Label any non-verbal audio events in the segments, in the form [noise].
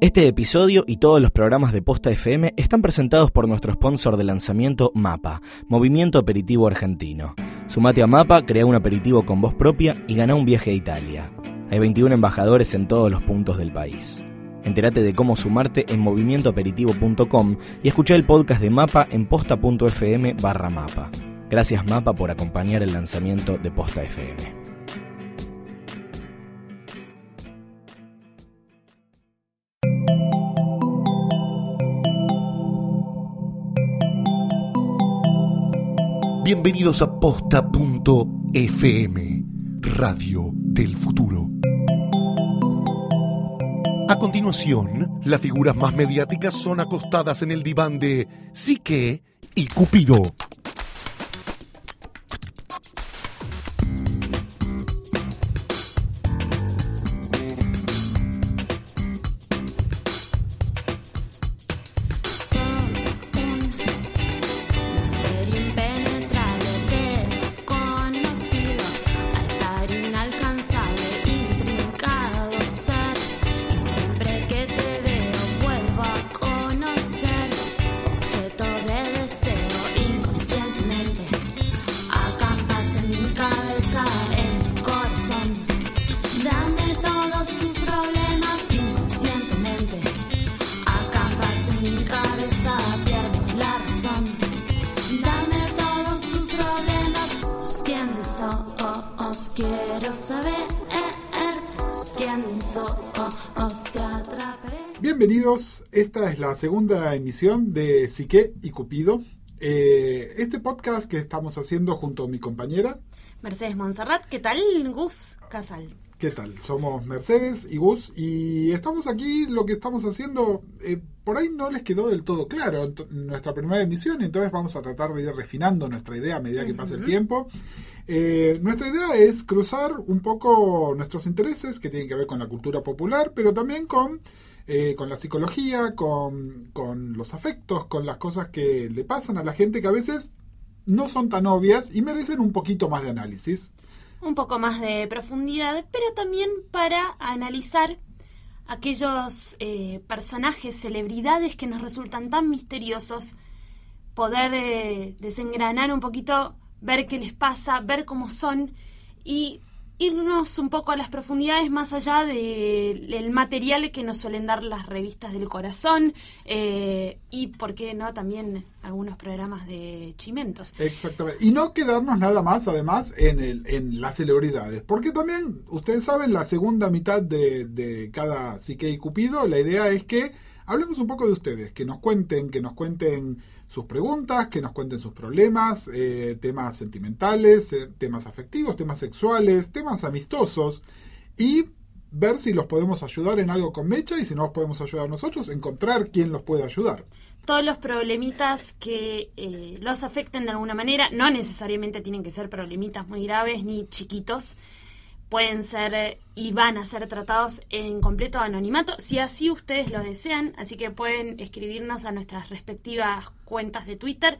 Este episodio y todos los programas de Posta FM están presentados por nuestro sponsor de lanzamiento MAPA, Movimiento Aperitivo Argentino. Sumate a MAPA, crea un aperitivo con voz propia y gana un viaje a Italia. Hay 21 embajadores en todos los puntos del país. Entérate de cómo sumarte en movimientoaperitivo.com y escucha el podcast de MAPA en posta.fm barra MAPA. Gracias MAPA por acompañar el lanzamiento de Posta FM. Bienvenidos a posta.fm, Radio del Futuro. A continuación, las figuras más mediáticas son acostadas en el diván de Psique y Cupido. Esta es la segunda emisión de Sique y Cupido. Eh, este podcast que estamos haciendo junto a mi compañera, Mercedes Monserrat, ¿qué tal, Gus Casal? ¿qué tal? Somos Mercedes y Gus y estamos aquí, lo que estamos haciendo, eh, por ahí no les quedó del todo claro nuestra primera emisión, entonces vamos a tratar de ir refinando nuestra idea a medida que pase el tiempo. Eh, nuestra idea es cruzar un poco nuestros intereses que tienen que ver con la cultura popular, pero también con, eh, con la psicología, con, con los afectos, con las cosas que le pasan a la gente que a veces no son tan obvias y merecen un poquito más de análisis. un poco más de profundidad, pero también para analizar aquellos eh, personajes, celebridades que nos resultan tan misteriosos, poder eh, desengranar un poquito, ver qué les pasa, ver cómo son y irnos un poco a las profundidades más allá del material que nos suelen dar las revistas del corazón eh, y, ¿por qué no?, también algunos programas de chimentos. Exactamente. Y no quedarnos nada más, además, en, el, en las celebridades. Porque también, ustedes saben, la segunda mitad de, de cada Psique y Cupido, la idea es que hablemos un poco de ustedes, que nos cuenten, que nos cuenten sus preguntas, que nos cuenten sus problemas, eh, temas sentimentales, eh, temas afectivos, temas sexuales, temas amistosos. Y ver si los podemos ayudar en algo con Mecha y si no los podemos ayudar nosotros, encontrar quién los puede ayudar. todos los problemitas que eh, los afecten de alguna manera, no necesariamente tienen que ser problemitas muy graves ni chiquitos, pueden ser eh, y van a ser tratados en completo anonimato, si así ustedes lo desean, así que pueden escribirnos a nuestras respectivas cuentas de Twitter,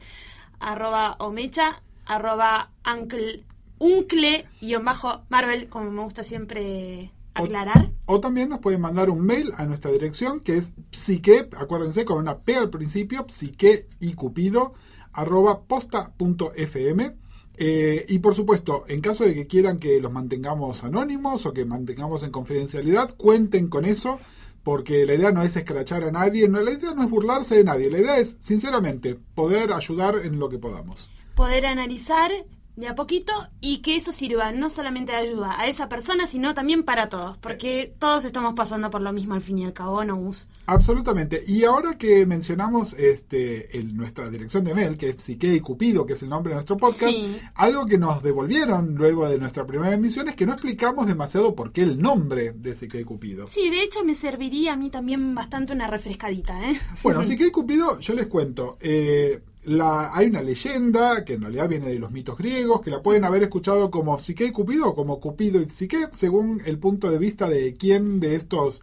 arroba omecha, arroba uncle, uncle guion bajo Marvel, como me gusta siempre O- aclarar. O también nos pueden mandar un mail a nuestra dirección que es psique, acuérdense con una P al principio, psique y cupido, arroba posta.fm. Eh, y por supuesto, en caso de que quieran que los mantengamos anónimos o que mantengamos en confidencialidad, cuenten con eso, porque la idea no es escrachar a nadie, no, la idea no es burlarse de nadie, la idea es, sinceramente, poder ayudar en lo que podamos. poder analizar de a poquito y que eso sirva no solamente de ayuda a esa persona, sino también para todos, porque todos estamos pasando por lo mismo al fin y al cabo, ¿no, Gus? Absolutamente. Y ahora que mencionamos este, el- nuestra dirección de mail, que es Psique y Cupido, que es el nombre de nuestro podcast, Sí. algo que nos devolvieron luego de nuestra primera emisión es que no explicamos demasiado por qué el nombre de Psique y Cupido. Sí, de hecho me serviría a mí también bastante una refrescadita, ¿eh? Bueno, Psique y [laughs] Cupido, yo les cuento. eh, la, hay una leyenda que en realidad viene de los mitos griegos, que la pueden haber escuchado como Psique y Cupido o como Cupido y Psique, según el punto de vista de quién de estos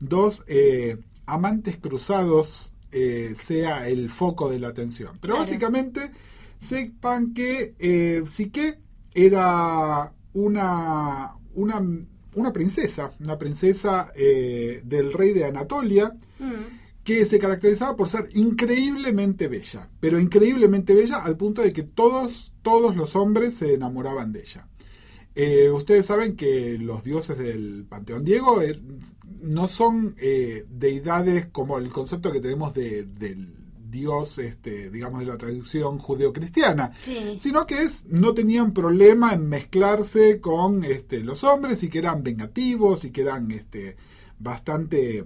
dos eh, amantes cruzados eh, sea el foco de la atención. Pero Claro. básicamente sepan que eh, Psique era una, una una princesa, una princesa eh, del rey de Anatolia, Mm. Que se caracterizaba por ser increíblemente bella, pero increíblemente bella al punto de que todos, todos los hombres se enamoraban de ella. Eh, ustedes saben que los dioses del Panteón Diego eh, no son eh, deidades como el concepto que tenemos de, del dios, este, digamos, de la tradición judeocristiana, Sí. sino que es, no tenían problema en mezclarse con este, los hombres y que eran vengativos y que eran este, bastante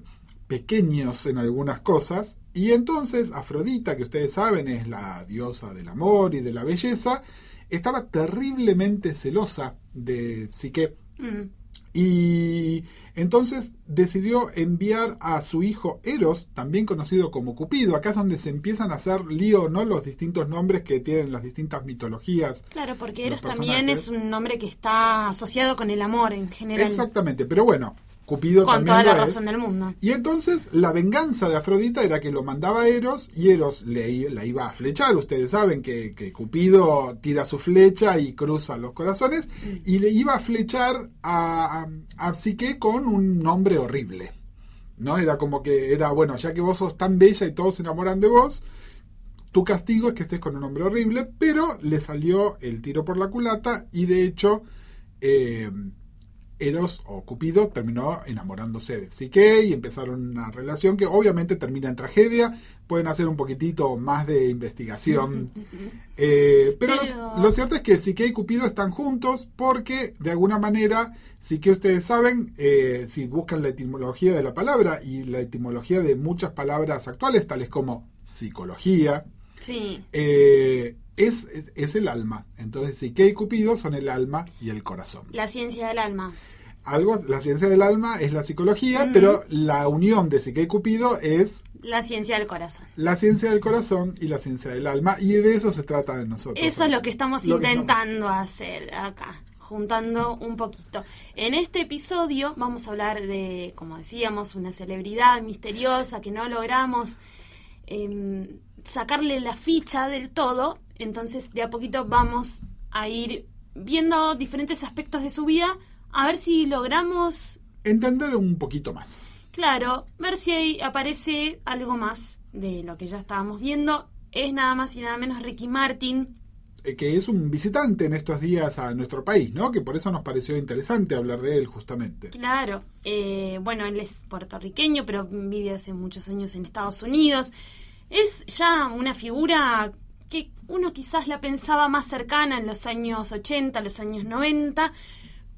pequeños en algunas cosas. Y entonces Afrodita, que ustedes saben es la diosa del amor y de la belleza, estaba terriblemente celosa de Psique. Mm. Y entonces decidió enviar a su hijo Eros, también conocido como Cupido. Acá es donde se empiezan a hacer lío, ¿no? Los distintos nombres que tienen las distintas mitologías. Claro, porque Eros también es un nombre que está asociado con el amor en general. Exactamente, pero bueno, Cupido Con también toda la lo razón es. del mundo. Y entonces la venganza de Afrodita era que lo mandaba a Eros y Eros le, la iba a flechar. Ustedes saben que, que Cupido tira su flecha y cruza los corazones y le iba a flechar a, a, a Psique con un nombre horrible. ¿No? Era como que era, bueno, ya que vos sos tan bella y todos se enamoran de vos, tu castigo es que estés con un nombre horrible, pero le salió el tiro por la culata y de hecho eh, Eros o Cupido terminó enamorándose de Psique y empezaron una relación que obviamente termina en tragedia. Pueden hacer un poquitito más de investigación. [laughs] Eh, pero lo- Pero- Lo, cierto es que Psique y Cupido están juntos porque de alguna manera, Psique ustedes saben, eh, si buscan la etimología de la palabra y la etimología de muchas palabras actuales, tales como psicología, Sí. eh, es, es el alma. Entonces Psique y Cupido son el alma y el corazón La ciencia del alma. algo, la ciencia del alma es la psicología, pero la unión de Psique y Cupido es La ciencia del corazón. la ciencia del corazón y la ciencia del alma, y de eso se trata de nosotros. Eso es lo que estamos Lo que intentando hacer acá, juntando un poquito. En este episodio vamos a hablar de, como decíamos, una celebridad misteriosa que no logramos em, sacarle la ficha del todo. Entonces, de a poquito vamos a ir viendo diferentes aspectos de su vida, a ver si logramos, Entender un poquito más. claro, ver si ahí aparece algo más de lo que ya estábamos viendo. Es nada más y nada menos Ricky Martin, Eh, que es un visitante en estos días a nuestro país, ¿no? Que por eso nos pareció interesante hablar de él justamente. Claro, eh, bueno, él es puertorriqueño, pero vive hace muchos años en Estados Unidos. Es ya una figura que uno quizás la pensaba más cercana en los años 80, los años 90,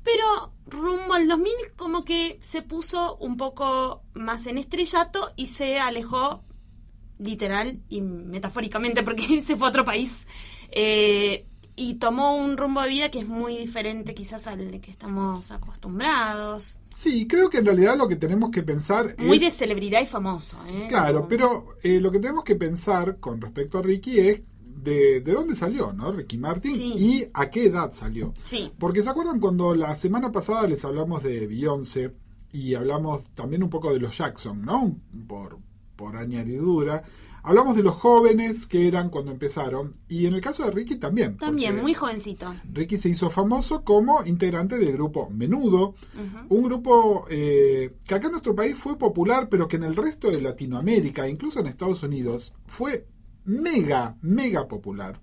pero rumbo al 2000 como que se puso un poco más en estrellato y se alejó literal y metafóricamente porque [laughs] se fue a otro país eh, y tomó un rumbo de vida que es muy diferente quizás al que estamos acostumbrados. Sí, creo que en realidad lo que tenemos que pensar Muy es... de celebridad y famoso, ¿eh? Claro, Como- pero eh, lo que tenemos que pensar con respecto a Ricky es de, de dónde salió, ¿no? Ricky Martin Sí. y a qué edad salió. Sí, Porque se acuerdan cuando la semana pasada les hablamos de Beyoncé y hablamos también un poco de los Jackson, ¿no? Por, por añadidura. Hablamos de los jóvenes que eran cuando empezaron y en el caso de Ricky también. también, muy jovencito. Ricky se hizo famoso como integrante del grupo Menudo, un grupo eh, que acá en nuestro país fue popular, pero que en el resto de Latinoamérica, incluso en Estados Unidos, fue mega, mega popular.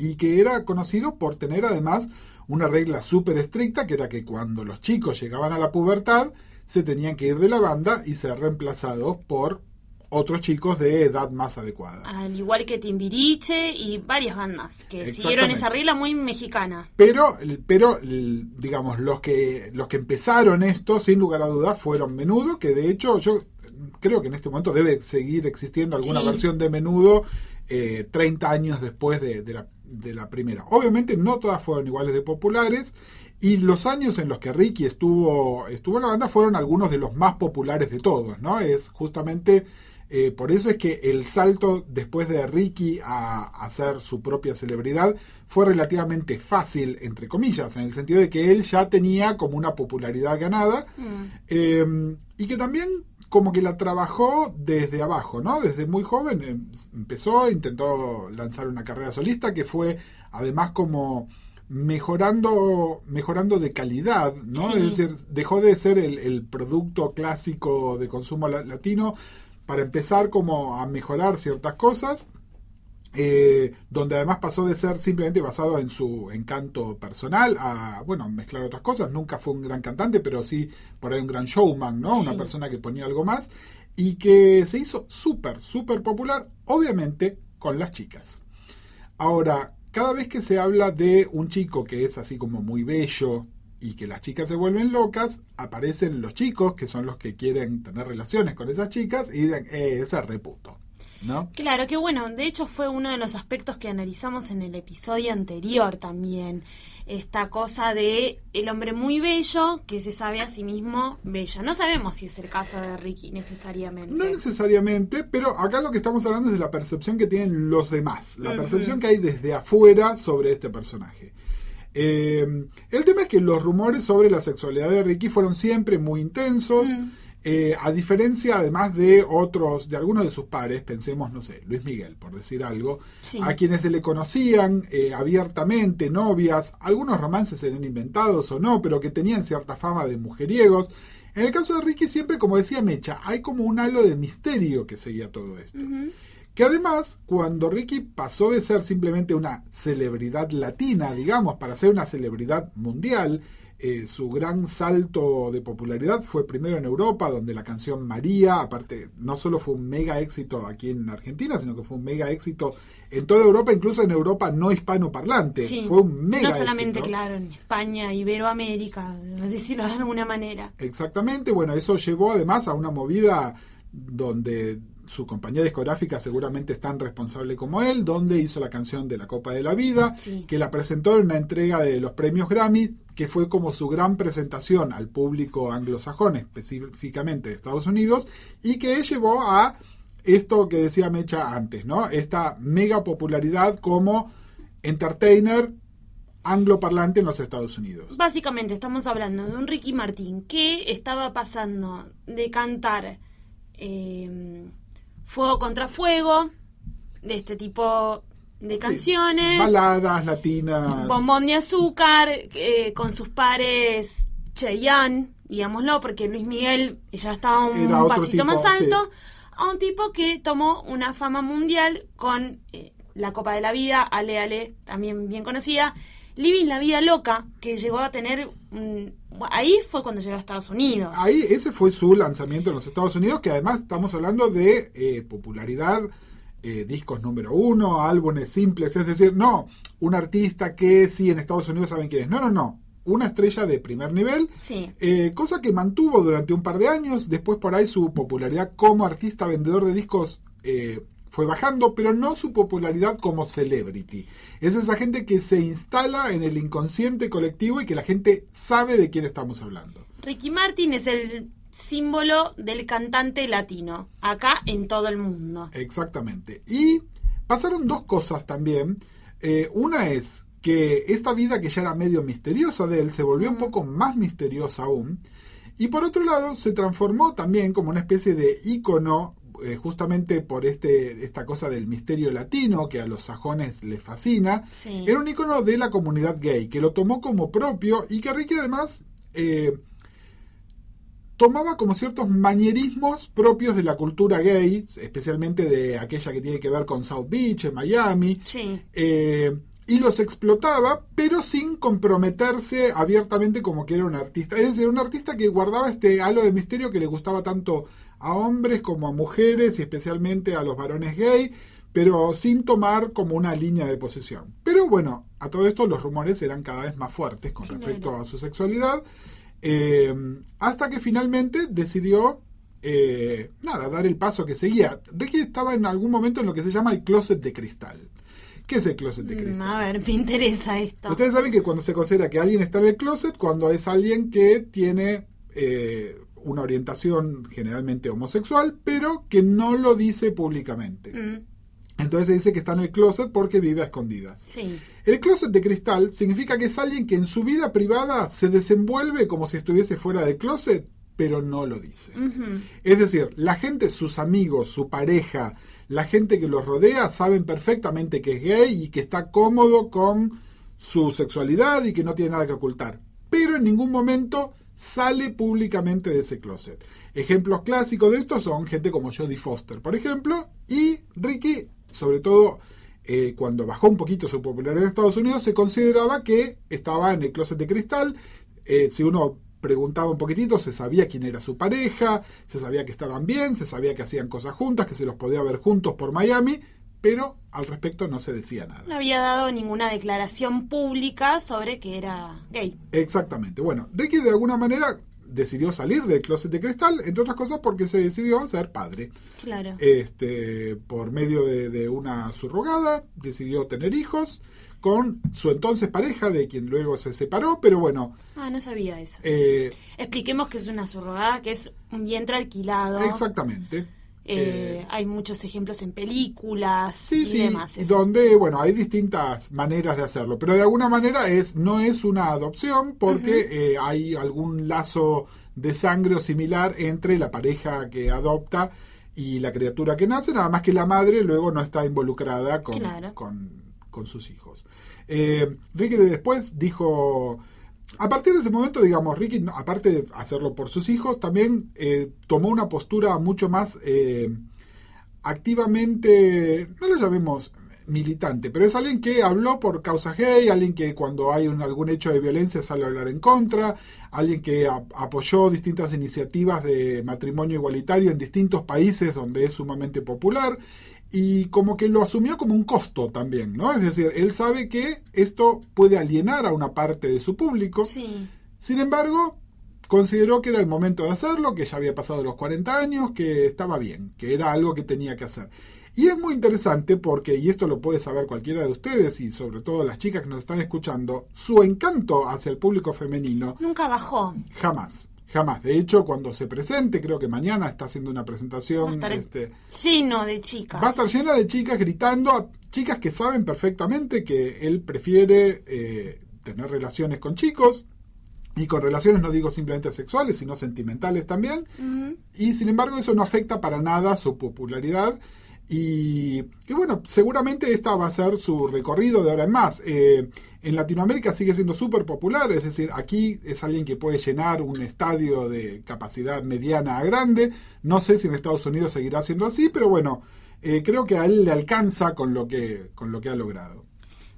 Y que era conocido por tener además una regla súper estricta, que era que cuando los chicos llegaban a la pubertad, se tenían que ir de la banda y ser reemplazados por otros chicos de edad más adecuada. Al igual que Timbiriche y varias bandas que siguieron esa regla muy mexicana. Pero, pero digamos, los que, los que empezaron esto, sin lugar a dudas, fueron Menudo, que de hecho yo creo que en este momento debe seguir existiendo alguna Sí. versión de Menudo eh, 30 años después de, de la, de la primera. Obviamente no todas fueron iguales de populares. Y los años en los que Ricky estuvo, estuvo en la banda fueron algunos de los más populares de todos, ¿no? Es justamente eh, por eso es que el salto después de Ricky a, a ser su propia celebridad fue relativamente fácil, entre comillas, en el sentido de que él ya tenía como una popularidad ganada Mm. eh, y que también como que la trabajó desde abajo, ¿no? Desde muy joven eh, empezó, intentó lanzar una carrera solista que fue además como mejorando, mejorando de calidad, ¿no? Sí. Es decir, dejó de ser el, el producto clásico de consumo la- latino para empezar como a mejorar ciertas cosas, eh, donde además pasó de ser simplemente basado en su encanto personal a, bueno, mezclar otras cosas. Nunca fue un gran cantante, pero sí por ahí un gran showman, ¿no? Una Sí. persona que ponía algo más y que se hizo súper, súper popular, obviamente con las chicas. Ahora, cada vez que se habla de un chico que es así como muy bello y que las chicas se vuelven locas, aparecen los chicos que son los que quieren tener relaciones con esas chicas y dicen, eh, ese es reputo, ¿no? Claro, que bueno, de hecho fue uno de los aspectos que analizamos en el episodio anterior también. Esta cosa de el hombre muy bello que se sabe a sí mismo bello. No sabemos si es el caso de Ricky necesariamente. No necesariamente, pero acá lo que estamos hablando es de la percepción que tienen los demás, la percepción que hay desde afuera sobre este personaje. Eh, el tema es que los rumores sobre la sexualidad de Ricky fueron siempre muy intensos, Mm. eh, a diferencia además de otros, de algunos de sus pares, pensemos, no sé, Luis Miguel, por decir algo, Sí. a quienes se le conocían eh, abiertamente, novias, algunos romances eran inventados o no, pero que tenían cierta fama de mujeriegos. En el caso de Ricky siempre, como decía Mecha, hay como un halo de misterio que seguía todo esto. Que además, cuando Ricky pasó de ser simplemente una celebridad latina, digamos, para ser una celebridad mundial, eh, su gran salto de popularidad fue primero en Europa, donde la canción María, aparte, no solo fue un mega éxito aquí en Argentina, sino que fue un mega éxito en toda Europa, incluso en Europa no hispanoparlante. Sí. Fue un mega no solamente, éxito. claro, en España, Iberoamérica, decirlo de alguna manera. Exactamente, bueno, eso llevó además a una movida donde su compañía discográfica seguramente es tan responsable como él, donde hizo la canción de la Copa de la Vida, Sí. que la presentó en una entrega de los premios Grammy, que fue como su gran presentación al público anglosajón, específicamente de Estados Unidos, y que llevó a esto que decía Mecha antes, ¿no? Esta mega popularidad como entertainer angloparlante en los Estados Unidos. Básicamente estamos hablando de un Ricky Martín que estaba pasando de cantar eh, Fuego contra Fuego, de este tipo de canciones, Baladas latinas. Bombón de Azúcar, eh, con sus pares Cheyenne, digámoslo, porque Luis Miguel ya estaba un Era pasito tipo, más alto, sí. a un tipo que tomó una fama mundial con eh, la Copa de la Vida, Ale Ale, también bien conocida, Living la Vida Loca, que llegó a tener... un- ahí fue cuando llegó a Estados Unidos. Ahí ese fue su lanzamiento en los Estados Unidos, que además estamos hablando de eh, popularidad, eh, discos número uno, álbumes simples, es decir, no un artista que sí en Estados Unidos saben quién es, no, no, no, una estrella de primer nivel, Sí. eh, cosa que mantuvo durante un par de años, después por ahí su popularidad como artista vendedor de discos eh, fue bajando, pero no su popularidad como celebrity. Es esa gente que se instala en el inconsciente colectivo y que la gente sabe de quién estamos hablando. Ricky Martin es el símbolo del cantante latino, acá en todo el mundo. Exactamente. Y pasaron dos cosas también. Eh, una es que esta vida que ya era medio misteriosa de él se volvió un poco más misteriosa aún. Y por otro lado, se transformó también como una especie de ícono, eh, justamente por este, esta cosa del misterio latino que a los sajones les fascina. Sí. Era un ícono de la comunidad gay, que lo tomó como propio y que Ricky además eh, tomaba como ciertos manierismos propios de la cultura gay, especialmente de aquella que tiene que ver con South Beach, en Miami, Sí. eh, y los explotaba, pero sin comprometerse abiertamente como que era un artista. Es decir, un artista que guardaba este halo de misterio que le gustaba tanto a hombres como a mujeres y especialmente a los varones gay, pero sin tomar como una línea de posesión. Pero bueno, a todo esto los rumores eran cada vez más fuertes con respecto a su sexualidad, eh, hasta que finalmente decidió eh, nada, dar el paso que seguía. Ricky estaba en algún momento en lo que se llama el closet de cristal. ¿Qué es el closet de cristal? A ver, me interesa esto. Ustedes saben que cuando se considera que alguien está en el closet, cuando es alguien que tiene eh, una orientación generalmente homosexual, pero que no lo dice públicamente. Mm, Entonces se dice que está en el closet porque vive a escondidas. sí. El closet de cristal significa que es alguien que en su vida privada se desenvuelve como si estuviese fuera del closet, pero no lo dice. Es decir, la gente, sus amigos, su pareja, la gente que los rodea saben perfectamente que es gay y que está cómodo con su sexualidad y que no tiene nada que ocultar. Pero en ningún momento sale públicamente de ese closet. Ejemplos clásicos de esto son gente como Jodie Foster, por ejemplo, y Ricky, sobre todo eh, cuando bajó un poquito su popularidad en Estados Unidos, se consideraba que estaba en el closet de cristal. Eh, si uno preguntaba un poquitito, se sabía quién era su pareja, se sabía que estaban bien, se sabía que hacían cosas juntas, que se los podía ver juntos por Miami, pero al respecto no se decía nada. No había dado ninguna declaración pública sobre que era gay. Exactamente. Bueno, Ricky de alguna manera decidió salir del closet de cristal, entre otras cosas porque se decidió ser padre. Claro. Este, por medio de, de una surrogada, decidió tener hijos con su entonces pareja, de quien luego se separó, pero bueno. Ah, no sabía eso. eh, Expliquemos que es una surrogada, que es un vientre alquilado. exactamente. Eh, hay muchos ejemplos en películas Sí, y sí, demás. Donde, bueno, hay distintas maneras de hacerlo, pero de alguna manera es no es una adopción porque eh, hay algún lazo de sangre o similar entre la pareja que adopta y la criatura que nace, nada más que la madre luego no está involucrada con, Claro. con, con sus hijos. Eh, Ricky después dijo... A partir de ese momento, digamos, Ricky, aparte de hacerlo por sus hijos, también eh, tomó una postura mucho más eh, activamente, no lo llamemos militante, pero es alguien que habló por causa gay, alguien que cuando hay algún hecho de violencia sale a hablar en contra, alguien que apoyó distintas iniciativas de matrimonio igualitario en distintos países donde es sumamente popular y como que lo asumió como un costo también, ¿no? Es decir, él sabe que esto puede alienar a una parte de su público. Sí. Sin embargo, consideró que era el momento de hacerlo, que ya había pasado los 40 años, que estaba bien, que era algo que tenía que hacer. Y es muy interesante porque, y esto lo puede saber cualquiera de ustedes y sobre todo las chicas que nos están escuchando, su encanto hacia el público femenino Nunca bajó. jamás, jamás. De hecho, cuando se presente, creo que mañana está haciendo una Va a presentación, estar este, lleno de chicas. Va a estar llena de chicas gritando, a chicas que saben perfectamente que él prefiere eh, tener relaciones con chicos. Y con relaciones no digo simplemente sexuales, sino sentimentales también. Y sin embargo eso no afecta para nada su popularidad. Y, y bueno, seguramente esta va a ser su recorrido de ahora en más. Eh, en Latinoamérica sigue siendo súper popular, es decir, aquí es alguien que puede llenar un estadio de capacidad mediana a grande. No sé si en Estados Unidos seguirá siendo así, pero bueno, eh, creo que a él le alcanza con lo que, con lo que ha logrado.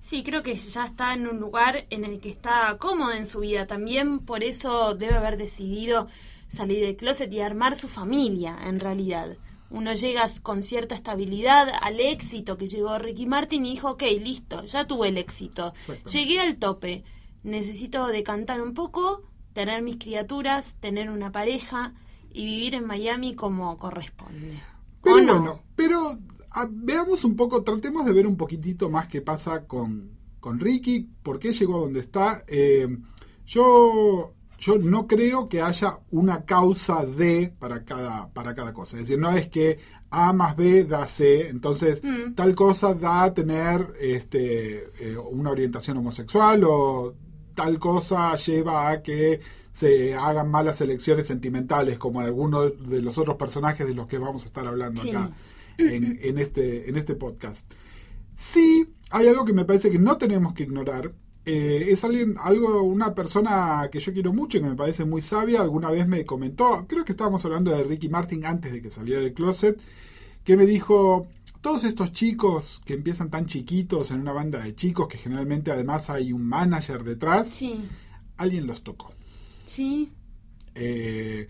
Sí, creo que ya está en un lugar en el que está cómodo en su vida. También por eso debe haber decidido salir del closet y armar su familia, en realidad. Uno llega con cierta estabilidad al éxito que llegó Ricky Martin y dijo, ok, listo, ya tuve el éxito. Llegué al tope. Necesito decantar un poco, tener mis criaturas, tener una pareja y vivir en Miami como corresponde. Pero ¿O no? bueno, pero veamos un poco, tratemos de ver un poquitito más qué pasa con, con Ricky, por qué llegó a donde está. Eh, yo, yo no creo que haya una causa D para cada, para cada cosa. Es decir, no es que A más B da C, entonces Mm. tal cosa da a tener este, eh, una orientación homosexual o tal cosa lleva a que se hagan malas elecciones sentimentales como en algunos de los otros personajes de los que vamos a estar hablando Sí. acá [laughs] en, en este, en este podcast. Sí, hay algo que me parece que no tenemos que ignorar. Eh, es alguien, algo, una persona que yo quiero mucho y que me parece muy sabia. Alguna vez me comentó, creo que estábamos hablando de Ricky Martin antes de que saliera del closet, que me dijo, todos estos chicos que empiezan tan chiquitos en una banda de chicos, que generalmente además hay un manager detrás, Sí, alguien los tocó. sí, Eh,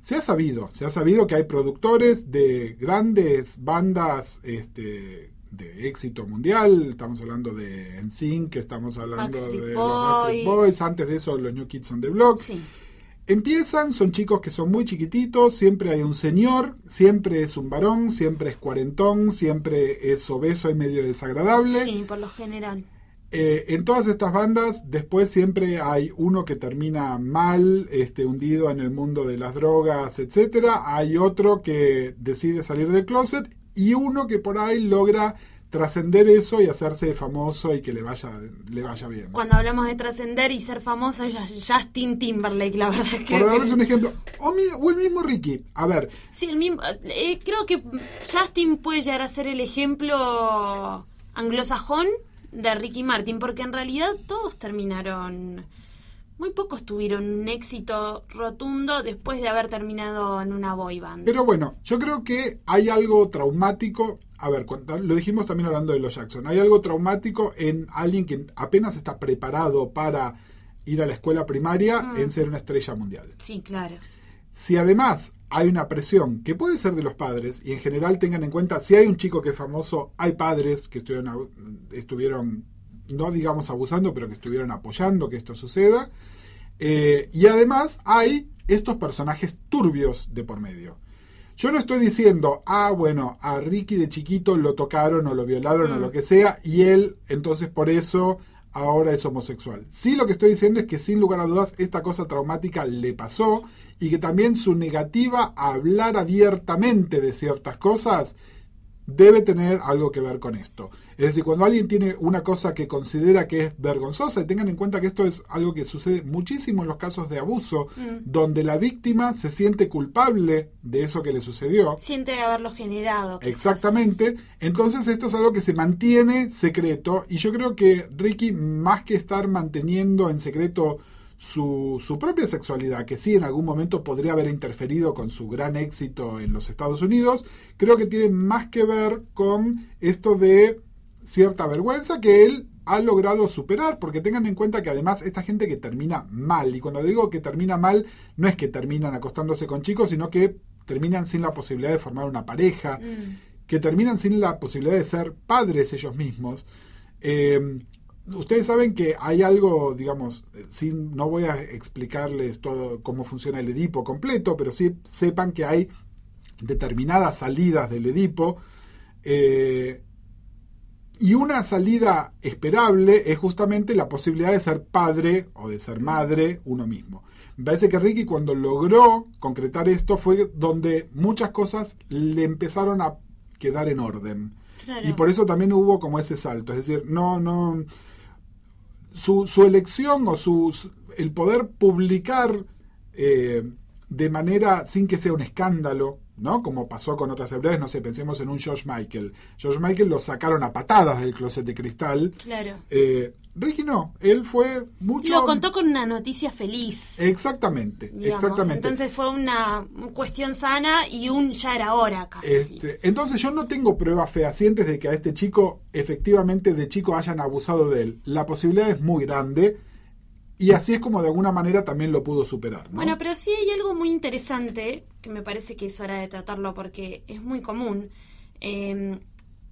se ha sabido, se ha sabido que hay productores de grandes bandas este, de éxito mundial. Estamos hablando de NSYNC, estamos hablando Backstreet de los Backstreet Boys. Boys, antes de eso los New Kids on the Block. sí. Empiezan, son chicos que son muy chiquititos, siempre hay un señor, siempre es un varón, siempre es cuarentón, siempre es obeso y medio desagradable. Sí, por lo general. Eh, en todas estas bandas, después siempre hay uno que termina mal, este, hundido en el mundo de las drogas, etcétera. Hay otro que decide salir del closet y uno que por ahí logra trascender eso y hacerse famoso y que le vaya, le vaya bien. Cuando hablamos de trascender y ser famoso, es Justin Timberlake, la verdad es que... Por darles un ejemplo, o, mi- o el mismo Ricky. A ver, Sí, el mismo, eh, creo que Justin puede llegar a ser el ejemplo anglosajón de Ricky Martin, porque en realidad todos terminaron, muy pocos tuvieron un éxito rotundo después de haber terminado en una boy band. Pero bueno, yo creo que hay algo traumático. A ver, lo dijimos también hablando de los Jackson. Hay algo traumático en alguien que apenas está preparado para ir a la escuela primaria en ser una estrella mundial. Sí, claro. Si además hay una presión que puede ser de los padres, y en general tengan en cuenta, si hay un chico que es famoso, hay padres que estuvieron, estuvieron no digamos abusando, pero que estuvieron apoyando que esto suceda. Eh, y además hay estos personajes turbios de por medio. Yo no estoy diciendo, ah, bueno, a Ricky de chiquito lo tocaron o lo violaron o lo que sea, y él, entonces por eso ahora es homosexual. Sí, lo que estoy diciendo es que sin lugar a dudas esta cosa traumática le pasó y que también su negativa a hablar abiertamente de ciertas cosas debe tener algo que ver con esto. Es decir, cuando alguien tiene una cosa que considera que es vergonzosa, y tengan en cuenta que esto es algo que sucede muchísimo en los casos de abuso, donde la víctima se siente culpable de eso que le sucedió. Siente haberlo generado. quizás. Exactamente. Entonces esto es algo que se mantiene secreto y yo creo que Ricky, más que estar manteniendo en secreto su, su propia sexualidad, que sí en algún momento podría haber interferido con su gran éxito en los Estados Unidos, creo que tiene más que ver con esto de cierta vergüenza que él ha logrado superar, porque tengan en cuenta que además esta gente que termina mal, y cuando digo que termina mal, no es que terminan acostándose con chicos, sino que terminan sin la posibilidad de formar una pareja, que terminan sin la posibilidad de ser padres ellos mismos. Eh, ustedes saben que hay algo, digamos, sin, no voy a explicarles todo cómo funciona el Edipo completo, pero sí sepan que hay determinadas salidas del Edipo. eh, y una salida esperable es justamente la posibilidad de ser padre o de ser madre uno mismo. Me parece que Ricky cuando logró concretar esto fue donde muchas cosas le empezaron a quedar en orden. Claro. Y por eso también hubo como ese salto. Es decir, no, no. Su, su elección o su, su- el poder publicar eh, de manera sin que sea un escándalo, ¿no? Como pasó con otras celebridades, no sé, pensemos en un George Michael. George Michael lo sacaron a patadas del closet de cristal. Claro. Eh, Ricky no, él fue mucho. Lo contó con una noticia feliz. Exactamente, digamos. exactamente. Entonces fue una cuestión sana y un ya era hora casi. Este, entonces yo no tengo pruebas fehacientes de que a este chico efectivamente de chico hayan abusado de él. La posibilidad es muy grande y así es como de alguna manera también lo pudo superar. ¿no? Bueno, pero sí hay algo muy interesante que me parece que es hora de tratarlo porque es muy común. Eh,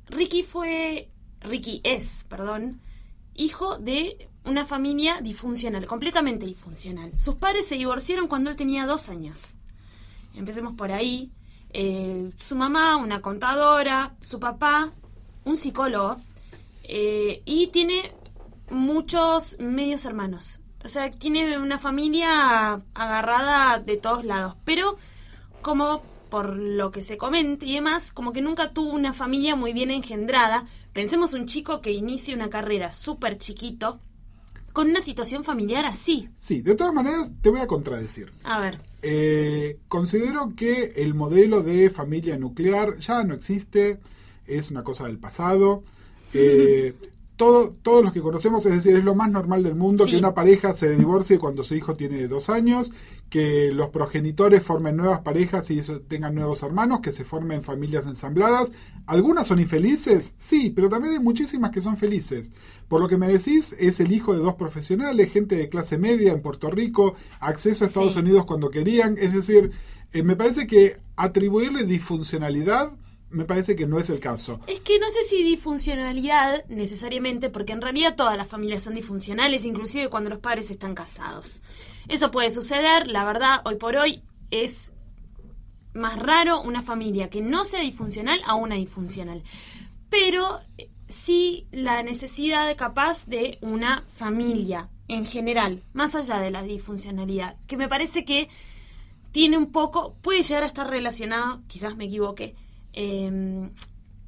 Ricky fue, Ricky es, perdón, hijo de una familia disfuncional, completamente disfuncional. Sus padres se divorciaron cuando él tenía dos años. Empecemos por ahí. Eh, su mamá, una contadora, su papá, un psicólogo, eh, y tiene muchos medios hermanos. O sea, tiene una familia agarrada de todos lados. Pero, como por lo que se comenta y demás, como que nunca tuvo una familia muy bien engendrada. Pensemos un chico que inicia una carrera súper chiquito, con una situación familiar así. Sí, de todas maneras te voy a contradecir. A ver, Eh, considero que el modelo de familia nuclear ya no existe, es una cosa del pasado. [laughs] Eh, todo, todos los que conocemos, es decir, es lo más normal del mundo Sí. que una pareja se divorcie cuando su hijo tiene dos años, que los progenitores formen nuevas parejas y eso, tengan nuevos hermanos, que se formen familias ensambladas. ¿Algunas son infelices? Sí, pero también hay muchísimas que son felices. Por lo que me decís, es el hijo de dos profesionales, gente de clase media en Puerto Rico, acceso a Estados Sí. Unidos cuando querían. Es decir, eh, me parece que atribuirle disfuncionalidad me parece que no es el caso. Es que no sé si disfuncionalidad necesariamente, porque en realidad todas las familias son disfuncionales, inclusive cuando los padres están casados. Eso puede suceder, la verdad, hoy por hoy es más raro una familia que no sea disfuncional a una disfuncional. Pero eh, sí la necesidad capaz de una familia en general, más allá de la disfuncionalidad, que me parece que tiene un poco, puede llegar a estar relacionado, quizás me equivoque, eh,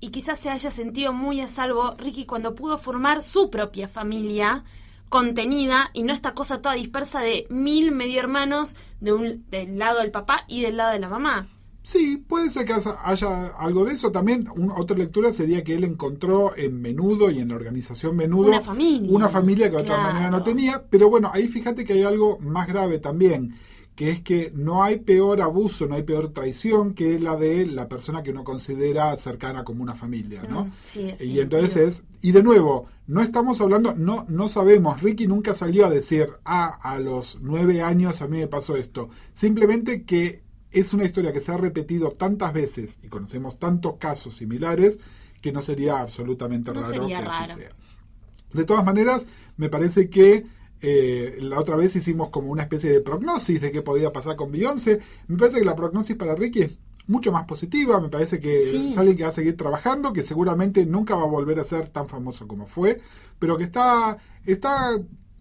y quizás se haya sentido muy a salvo Ricky cuando pudo formar su propia familia contenida y no esta cosa toda dispersa de mil medio hermanos de un, del lado del papá y del lado de la mamá. Sí, puede ser que haya algo de eso. También otra lectura sería que él encontró en Menudo y en la organización Menudo una familia, una familia que de otra manera no tenía. Pero bueno, ahí fíjate que hay algo más grave también, que es que no hay peor abuso, no hay peor traición que la de la persona que uno considera cercana como una familia, ¿no? Mm, sí, y entonces es, y de nuevo, no estamos hablando, no, no sabemos, Ricky nunca salió a decir, ah, a los nueve años a mí me pasó esto. Simplemente que es una historia que se ha repetido tantas veces y conocemos tantos casos similares que no sería absolutamente raro que así sea. De todas maneras, me parece que eh, la otra vez hicimos como una especie de prognosis de qué podía pasar con Beyoncé. Me parece que la prognosis para Ricky es mucho más positiva. Me parece que es alguien que va a seguir trabajando, que seguramente nunca va a volver a ser tan famoso como fue, pero que está, está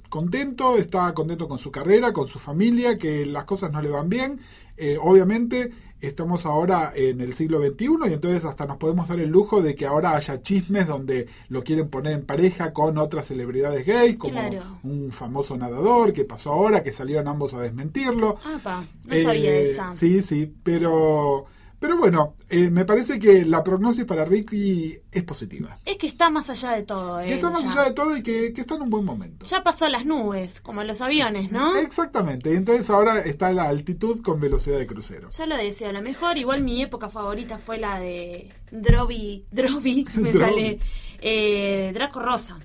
contento, está contento con su carrera, con su familia, que las cosas no le van bien eh, obviamente estamos ahora en el siglo XXI y entonces hasta nos podemos dar el lujo de que ahora haya chismes donde lo quieren poner en pareja con otras celebridades gays, como un famoso nadador que pasó ahora, que salieron ambos a desmentirlo. no sabía eh, esa. Sí, sí, pero pero bueno, eh, me parece que la prognosis para Ricky es positiva. Es que está más allá de todo. que está más allá de todo y que, está en un buen momento. Ya pasó las nubes, como los aviones, ¿no? Exactamente. Entonces ahora está la altitud con velocidad de crucero. Yo lo deseo. A lo mejor, igual mi época favorita fue la de Droby. Droby, [laughs] me sale. Eh, Draco Rosa.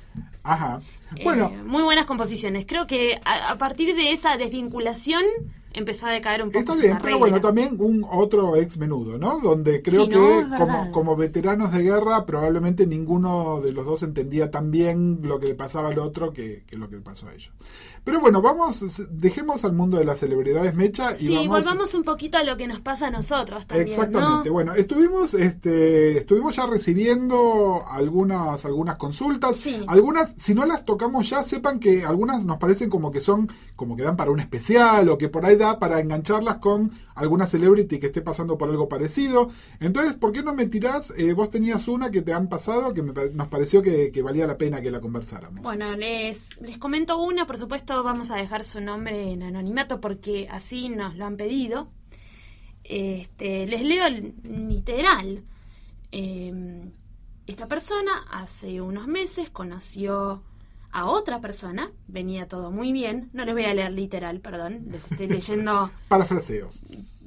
Ajá. Eh, bueno. muy buenas composiciones. Creo que a partir de esa desvinculación empezó a decaer un poco. Está bien, pero bueno, también un otro ex menudo, ¿no? Donde creo que como, como veteranos de guerra probablemente ninguno de los dos entendía tan bien lo que le pasaba al otro que, que lo que le pasó a ellos. Pero bueno, vamos, dejemos al mundo de las celebridades Mecha y sí, volvamos un poquito a lo que nos pasa a nosotros también. Exactamente. Bueno, estuvimos, este, estuvimos ya recibiendo algunas, algunas consultas. Algunas, si no las tocamos ya, sepan que algunas nos parecen como que son, como que dan para un especial o que por ahí da para engancharlas con alguna celebrity que esté pasando por algo parecido. Entonces, ¿por qué no me tirás? Eh, vos tenías una que te han pasado que nos pareció que, que valía la pena que la conversáramos. Bueno, les, les comento una, por supuesto vamos a dejar su nombre en anonimato porque así nos lo han pedido. Este, les leo literal. Em, esta persona hace unos meses conoció a otra persona, venía todo muy bien, no les voy a leer literal, perdón, les estoy [laughs] leyendo... Parafraseo.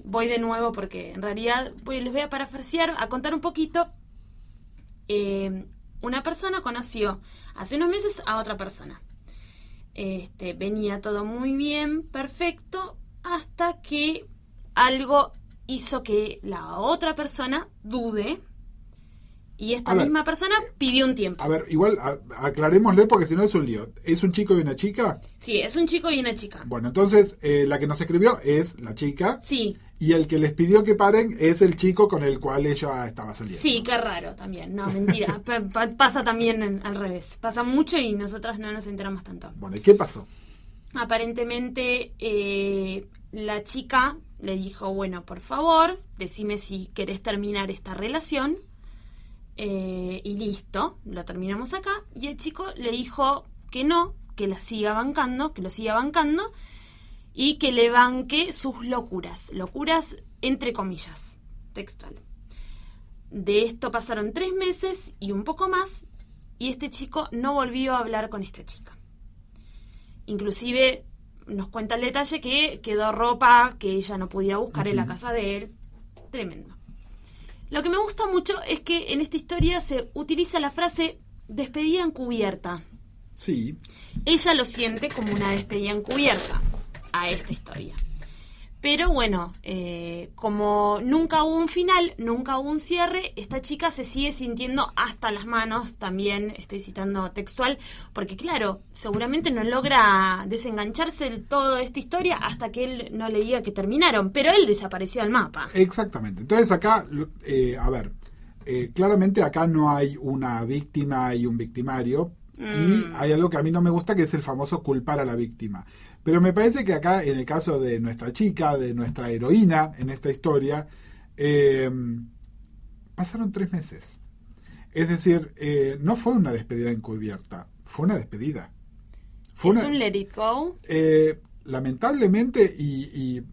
Voy de nuevo porque en realidad les voy a parafrasear, a contar un poquito. Em, una persona conoció hace unos meses a otra persona. Este, venía todo muy bien, perfecto, hasta que algo hizo que la otra persona dude y esta misma persona pidió un tiempo. A ver, igual aclarémosle porque si no es un lío. ¿Es un chico y una chica? Sí, es un chico y una chica. Bueno, entonces eh, la que nos escribió es la chica. Sí. Y el que les pidió que paren es el chico con el cual ella estaba saliendo. Sí, qué raro también. No, mentira. [laughs] pasa también al revés. Pasa mucho y nosotras no nos enteramos tanto. Bueno, ¿y qué pasó? Aparentemente eh, la chica le dijo, bueno, por favor, decime si querés terminar esta relación eh, y listo, lo terminamos acá. Y el chico le dijo que no, que la siga bancando, que lo siga bancando y que le banque sus locuras, locuras entre comillas, textual. De esto pasaron tres meses y un poco más y este chico no volvió a hablar con esta chica. Inclusive nos cuenta el detalle que quedó ropa que ella no pudiera buscar en la casa de él. Tremendo. Lo que me gusta mucho es que en esta historia se utiliza la frase despedida encubierta. Sí. Ella lo siente como una despedida encubierta a esta historia. Pero bueno, eh, como nunca hubo un final, nunca hubo un cierre, esta chica se sigue sintiendo hasta las manos, también estoy citando textual, porque claro, seguramente no logra desengancharse del todo de esta historia hasta que él no le diga que terminaron, pero él desapareció del mapa. Exactamente. Entonces acá, eh, a ver, eh, claramente acá no hay una víctima y un victimario, y mm. hay algo que a mí no me gusta, que es el famoso culpar a la víctima. Pero me parece que acá, en el caso de nuestra chica, de nuestra heroína en esta historia, eh, pasaron tres meses. Es decir, eh, no fue una despedida encubierta, fue una despedida. ¿Es un let it go? Eh, lamentablemente, y,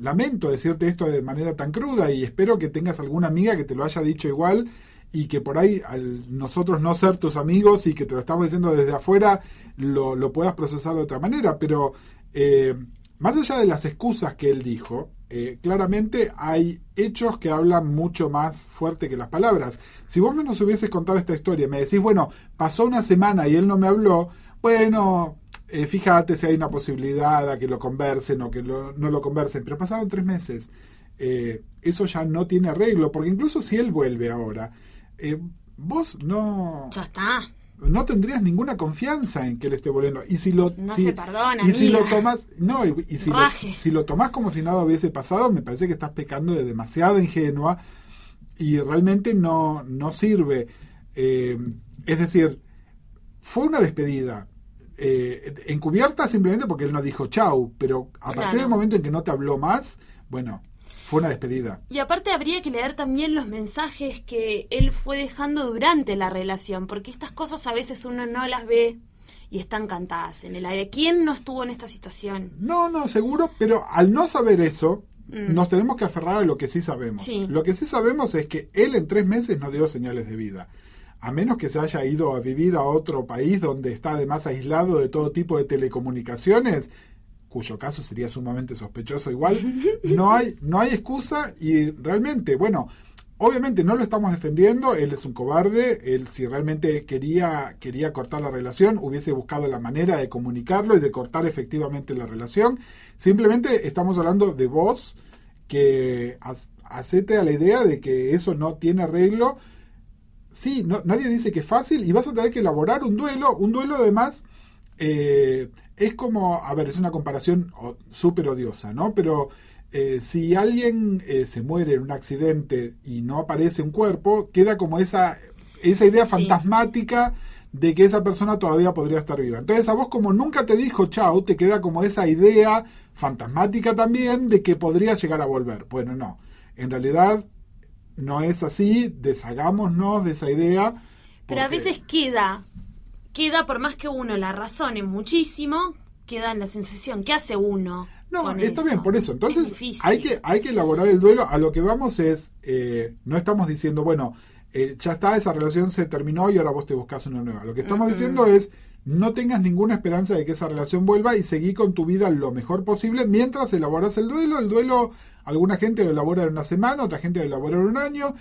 lamento decirte esto de manera tan cruda y espero que tengas alguna amiga que te lo haya dicho igual y que por ahí al nosotros no ser tus amigos y que te lo estamos diciendo desde afuera lo, lo puedas procesar de otra manera. Pero eh, más allá de las excusas que él dijo, eh, claramente hay hechos que hablan mucho más fuerte que las palabras. Si vos me nos hubieses contado esta historia, me decís, bueno, pasó una semana y él no me habló, bueno, eh, fíjate si hay una posibilidad a que lo conversen o que no lo conversen, pero pasaron tres meses. Eh, eso ya no tiene arreglo, porque incluso si él vuelve ahora, vos no... Ya está no tendrías ninguna confianza en que él esté volviendo. Y si lo, no se perdona, y si lo tomas, no, y, si, lo, si lo como si nada hubiese pasado, me parece que estás pecando de demasiado ingenua y realmente no, no sirve. Eh, es decir, fue una despedida. Eh, encubierta simplemente porque él no dijo chau, pero a partir del momento en que no te habló más, bueno, fue una despedida. Y aparte habría que leer también los mensajes que él fue dejando durante la relación, porque estas cosas a veces uno no las ve y están cantadas en el aire. ¿Quién no estuvo en esta situación? No, no, seguro, pero al no saber eso, mm. nos tenemos que aferrar a lo que sí sabemos. Lo que sí sabemos es que él en tres meses no dio señales de vida. A menos que se haya ido a vivir a otro país donde está además aislado de todo tipo de telecomunicaciones, cuyo caso sería sumamente sospechoso igual, no hay, no hay excusa y realmente, bueno, obviamente no lo estamos defendiendo, él es un cobarde, él si realmente quería, quería cortar la relación, hubiese buscado la manera de comunicarlo y de cortar efectivamente la relación. Simplemente estamos hablando de vos que acete a la idea de que eso no tiene arreglo. Sí, nadie dice que es fácil y vas a tener que elaborar un duelo, un duelo además eh, es como, a ver, es una comparación súper odiosa, ¿no? Pero eh, si alguien eh, se muere en un accidente y no aparece un cuerpo, queda como esa, esa idea fantasmática de que esa persona todavía podría estar viva. Entonces a vos como nunca te dijo chau, te queda como esa idea fantasmática también de que podría llegar a volver. Bueno, no, en realidad no es así, deshagámonos de esa idea. Pero a veces queda queda, por más que uno la razone muchísimo, queda en la sensación. ¿Qué hace uno? No, está bien, por eso. Entonces, hay que, hay que elaborar el duelo. A lo que vamos es, eh, no estamos diciendo, bueno, eh, ya está, esa relación se terminó y ahora vos te buscas una nueva. Lo que estamos diciendo es, no tengas ninguna esperanza de que esa relación vuelva y seguí con tu vida lo mejor posible mientras elaboras el duelo. El duelo, alguna gente lo elabora en una semana, otra gente lo elabora en un año.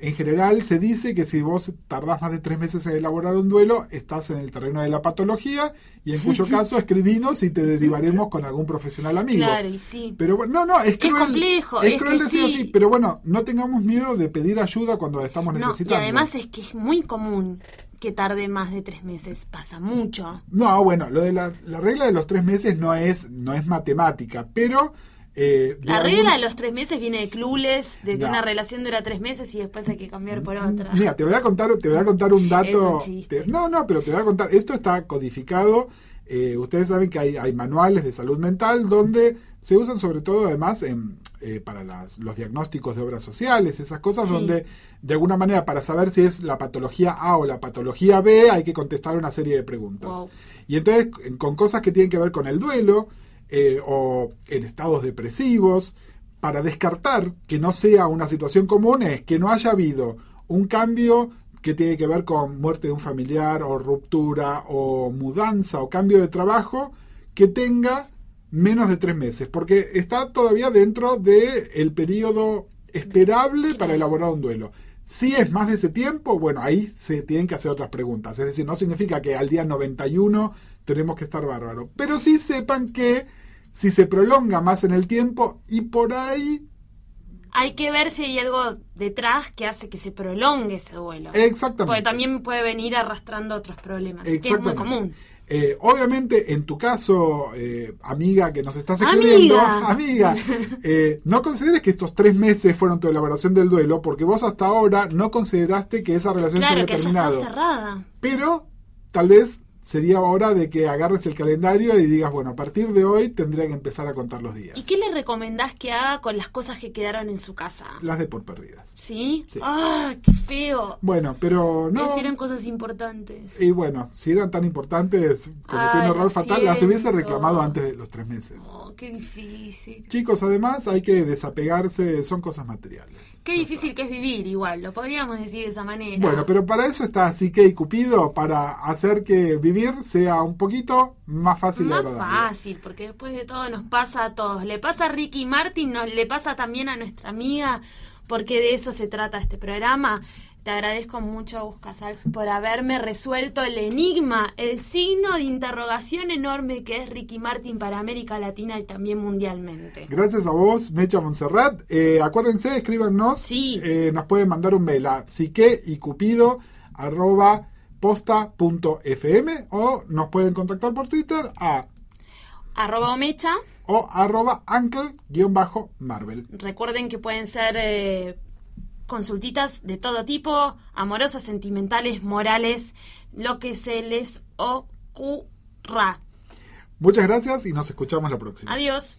En general se dice que si vos tardás más de tres meses en elaborar un duelo, estás en el terreno de la patología y en cuyo [laughs] caso escribinos y te derivaremos con algún profesional amigo. Claro, y sí. Pero bueno, no, no, es cruel. Es complejo. Es, cruel decir así, pero bueno, no tengamos miedo de pedir ayuda cuando estamos necesitando. y además es que es muy común que tarde más de tres meses, pasa mucho. No, bueno, lo de la, la regla de los tres meses no es, no es matemática, pero eh, la regla de los tres meses viene de clules, de que una relación dura tres meses y después hay que cambiar por otra. Mira, te voy a contar, te voy a contar un dato. no, no, pero te voy a contar. Esto está codificado. Eh, ustedes saben que hay, hay, manuales de salud mental donde se usan sobre todo además en, eh, para los diagnósticos de obras sociales, esas cosas donde de alguna manera para saber si es la patología A o la patología B hay que contestar una serie de preguntas. Y entonces con cosas que tienen que ver con el duelo, eh, o en estados depresivos, para descartar que no sea una situación común es que no haya habido un cambio que tiene que ver con muerte de un familiar o ruptura o mudanza o cambio de trabajo que tenga menos de tres meses, porque está todavía dentro del el periodo esperable para elaborar un duelo. Si es más de ese tiempo, bueno, ahí se tienen que hacer otras preguntas. Es decir, no significa que al día 91 tenemos que estar bárbaro. Pero sí sepan que si se prolonga más en el tiempo y por ahí... Hay que ver si hay algo detrás que hace que se prolongue ese duelo. Exactamente. Porque también puede venir arrastrando otros problemas, que es muy común. Eh, obviamente, en tu caso, eh, amiga que nos estás escribiendo, [laughs] amiga, eh, no consideres que estos tres meses fueron tu elaboración del duelo, porque vos hasta ahora no consideraste que esa relación se había terminado. cerrada. Pero tal vez sería hora de que agarres el calendario y digas, bueno, a partir de hoy tendría que empezar a contar los días. ¿Y qué le recomendás que haga con las cosas que quedaron en su casa? Las de por perdidas. ¿Sí? Sí. ¡Ah, qué feo! Bueno, pero no. Decir eran cosas importantes. Y bueno, si eran tan importantes, cometí Ay, un error fatal, las hubiese siento. reclamado antes de los tres meses. Oh, qué difícil. Chicos, además hay que desapegarse, son cosas materiales. Qué difícil que es vivir, igual, lo podríamos decir de esa manera. Bueno, pero para eso está Psique y Cupido, para hacer que vivir sea un poquito más fácil Más fácil, porque después de todo nos pasa a todos. Le pasa a Ricky Martin, nos, le pasa también a nuestra amiga, porque de eso se trata este programa. Te agradezco mucho, Buscasals, por haberme resuelto el enigma, el signo de interrogación enorme que es Ricky Martin para América Latina y también mundialmente. Gracias a vos, Mecha Montserrat. Eh, acuérdense, escríbanos. Sí. Eh, nos pueden mandar un mail a psique y cupido arroba posta.fm o nos pueden contactar por Twitter a Arroba Omecha. o arroba uncle-marvel. Recuerden que pueden ser eh, consultitas de todo tipo, amorosas, sentimentales, morales, lo que se les ocurra. Muchas gracias y nos escuchamos la próxima. Adiós.